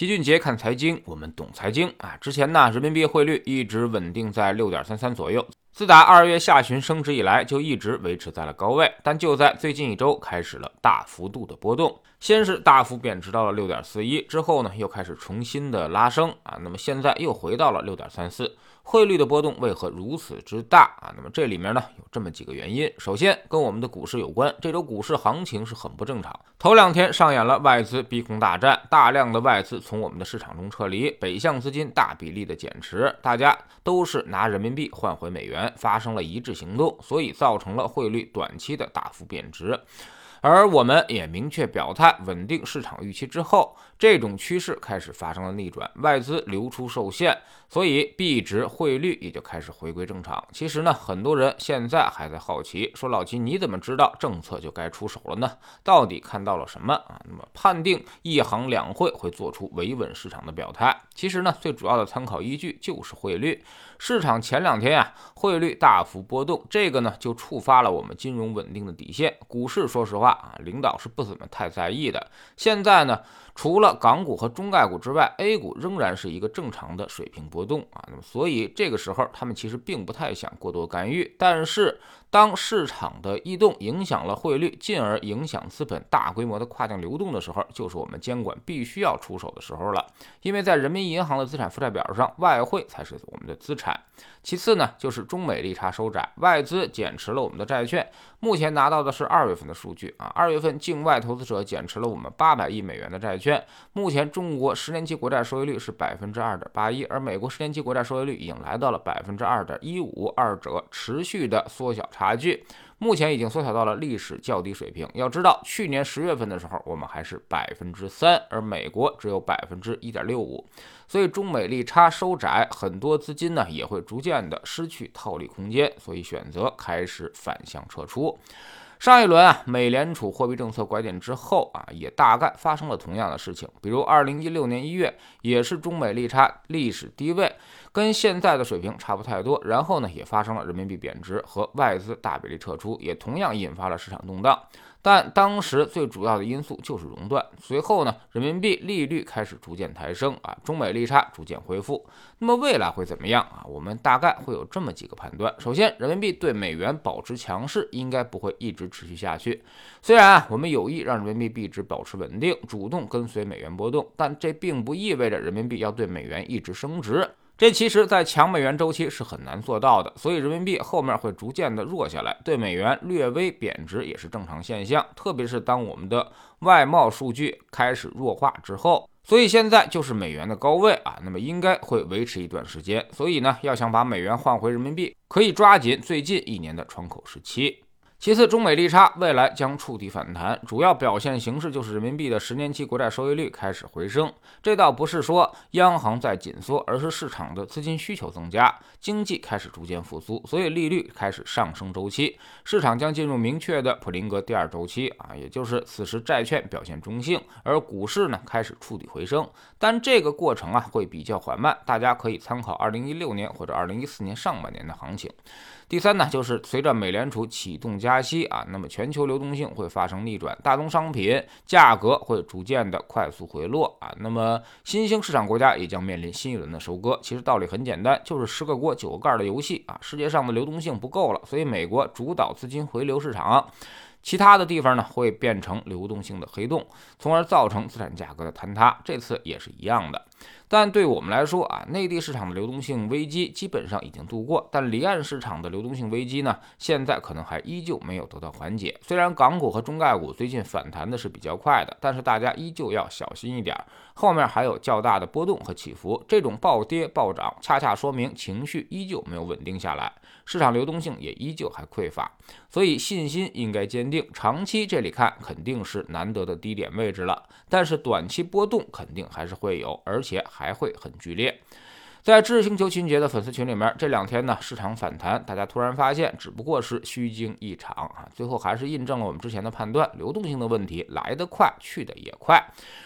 齐俊杰看财经，我们懂财经啊。之前呢，人民币汇率一直稳定在六点三三左右。自打二月下旬升值以来，就一直维持在了高位。但就在最近一周，开始了大幅度的波动。先是大幅贬值到了六点四一，之后呢，又开始重新的拉升啊。那么现在又回到了六点三四。汇率的波动为何如此之大啊？那么这里面呢有这么几个原因。首先跟我们的股市有关，这周股市行情是很不正常。头两天上演了外资逼空大战，大量的外资从我们的市场中撤离，北向资金大比例的减持，大家都是拿人民币换回美元，发生了一致行动，所以造成了汇率短期的大幅贬值。而我们也明确表态，稳定市场预期之后，这种趋势开始发生了逆转，外资流出受限，所以币值汇率也就开始回归正常。其实呢，很多人现在还在好奇，说老齐你怎么知道政策就该出手了呢？到底看到了什么啊？那么判定一行两会会做出维稳市场的表态？其实呢，最主要的参考依据就是汇率。市场前两天呀，汇率大幅波动，这个呢就触发了我们金融稳定的底线。股市说实话啊，领导是不怎么太在意的。现在呢，除了港股和中概股之外，A 股仍然是一个正常的水平波动啊。那么所以这个时候他们其实并不太想过多干预，但是。当市场的异动影响了汇率，进而影响资本大规模的跨境流动的时候，就是我们监管必须要出手的时候了。因为在人民银行的资产负债表上，外汇才是我们的资产。其次呢，就是中美利差收窄，外资减持了我们的债券。目前拿到的是二月份的数据啊，二月份境外投资者减持了我们八百亿美元的债券。目前中国十年期国债收益率是百分之二点八一，而美国十年期国债收益率已经来到了百分之二点一五，二者持续的缩小。差差距目前已经缩小到了历史较低水平。要知道，去年十月份的时候，我们还是百分之三，而美国只有百分之一点六五。所以中美利差收窄，很多资金呢也会逐渐的失去套利空间，所以选择开始反向撤出。上一轮啊，美联储货币政策拐点之后啊，也大概发生了同样的事情。比如二零一六年一月，也是中美利差历史低位，跟现在的水平差不太多。然后呢，也发生了人民币贬值和外资大比例撤出，也同样引发了市场动荡。但当时最主要的因素就是熔断，随后呢，人民币利率开始逐渐抬升啊，中美利差逐渐恢复。那么未来会怎么样啊？我们大概会有这么几个判断：首先，人民币对美元保持强势，应该不会一直持续下去。虽然啊，我们有意让人民币币值保持稳定，主动跟随美元波动，但这并不意味着人民币要对美元一直升值。这其实，在强美元周期是很难做到的，所以人民币后面会逐渐的弱下来，对美元略微贬值也是正常现象。特别是当我们的外贸数据开始弱化之后，所以现在就是美元的高位啊，那么应该会维持一段时间。所以呢，要想把美元换回人民币，可以抓紧最近一年的窗口时期。其次，中美利差未来将触底反弹，主要表现形式就是人民币的十年期国债收益率开始回升。这倒不是说央行在紧缩，而是市场的资金需求增加，经济开始逐渐复苏，所以利率开始上升周期，市场将进入明确的普林格第二周期啊，也就是此时债券表现中性，而股市呢开始触底回升。但这个过程啊会比较缓慢，大家可以参考二零一六年或者二零一四年上半年的行情。第三呢，就是随着美联储启动加加息啊，那么全球流动性会发生逆转，大宗商品价格会逐渐的快速回落啊，那么新兴市场国家也将面临新一轮的收割。其实道理很简单，就是十个锅九个盖的游戏啊，世界上的流动性不够了，所以美国主导资金回流市场。其他的地方呢，会变成流动性的黑洞，从而造成资产价格的坍塌。这次也是一样的。但对我们来说啊，内地市场的流动性危机基本上已经度过，但离岸市场的流动性危机呢，现在可能还依旧没有得到缓解。虽然港股和中概股最近反弹的是比较快的，但是大家依旧要小心一点，后面还有较大的波动和起伏。这种暴跌暴涨，恰恰说明情绪依旧没有稳定下来，市场流动性也依旧还匮乏，所以信心应该坚定。长期这里看肯定是难得的低点位置了，但是短期波动肯定还是会有，而且且还会很剧烈。在知识星球秦杰的粉丝群里面，这两天呢市场反弹，大家突然发现只不过是虚惊一场啊，最后还是印证了我们之前的判断，流动性的问题来得快，去得也快，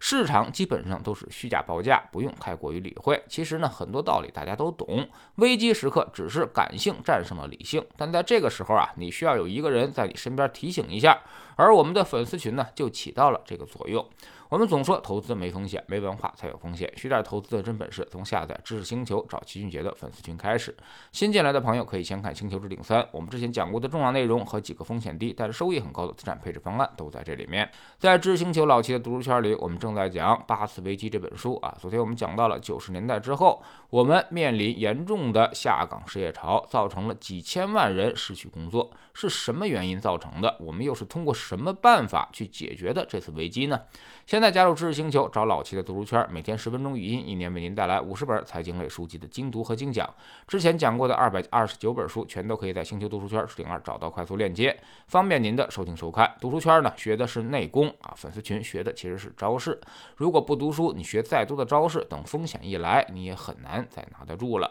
市场基本上都是虚假报价，不用太过于理会。其实呢很多道理大家都懂，危机时刻只是感性战胜了理性，但在这个时候啊，你需要有一个人在你身边提醒一下，而我们的粉丝群呢就起到了这个作用。我们总说投资没风险，没文化才有风险。学点投资的真本事，从下载知识星球找齐俊杰的粉丝群开始。新进来的朋友可以先看《星球之顶三》，我们之前讲过的重要内容和几个风险低但是收益很高的资产配置方案都在这里面。在知识星球老齐的读书圈里，我们正在讲《八次危机》这本书啊。昨天我们讲到了九十年代之后，我们面临严重的下岗失业潮，造成了几千万人失去工作，是什么原因造成的？我们又是通过什么办法去解决的这次危机呢？现现在加入知识星球，找老齐的读书圈，每天十分钟语音，一年为您带来五十本财经类书籍的精读和精讲。之前讲过的二百二十九本书，全都可以在星球读书圈置顶二找到快速链接，方便您的收听收看。读书圈呢，学的是内功啊，粉丝群学的其实是招式。如果不读书，你学再多的招式，等风险一来，你也很难再拿得住了。